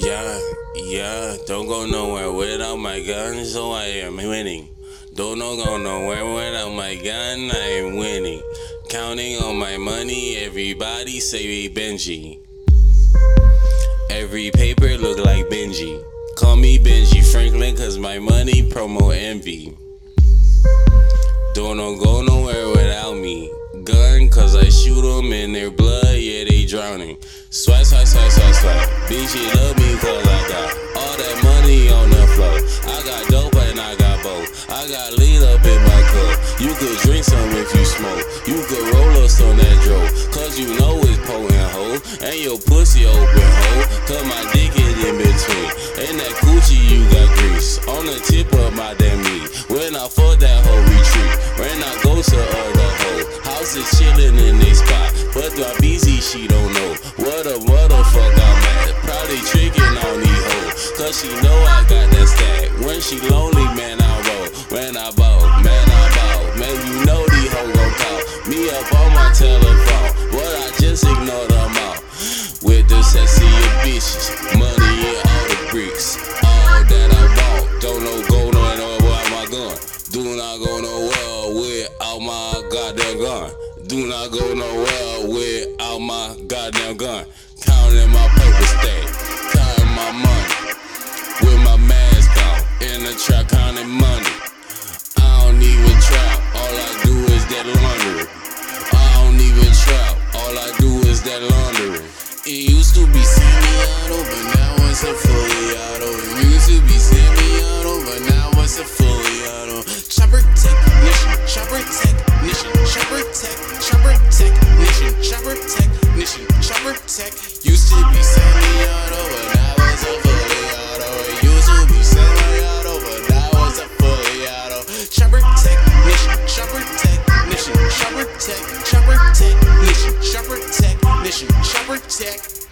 Yeah, yeah, don't go nowhere without my gun, so I am winning. Don't go nowhere without my gun, I am winning. Counting on my money, everybody say we Benji. Every paper look like Benji. Call me Benji Franklin, cause my money promo envy. Don't go nowhere without me. Gun, cause I shoot them in their blood, yeah, they drowning. Swipe, swipe, swipe, swipe, swipe. You love me cause I got all that money on the floor. I got dope and I got both. I got lean up in my cup. You could drink some if you smoke. You could roll us on that dro. Cause you know it's potent hoe. And your pussy open hoe. Cause my dick is in between. And that coochie you got grease. On the tip chillin' in they spot. But my BZ she don't know. What a motherfucker I'm at. Probably tricking on these hoes. Cause she know I got that stack. When she lonely, man, I roll. When I ball, man, I ball. Man, you know these hoes gon' call me up on my telephone. But I just ignore them all. With the sexy bitches, money and all the bricks. All that I want. Don't know go nowhere without my gun. Do not go nowhere without my goddamn gun. Do not go nowhere without my goddamn gun. Counting my paper stack, counting my money. With my mask on, in the trap counting money. I don't even trap, all I do is that laundry. Chopper technician, chopper technician, chopper tech.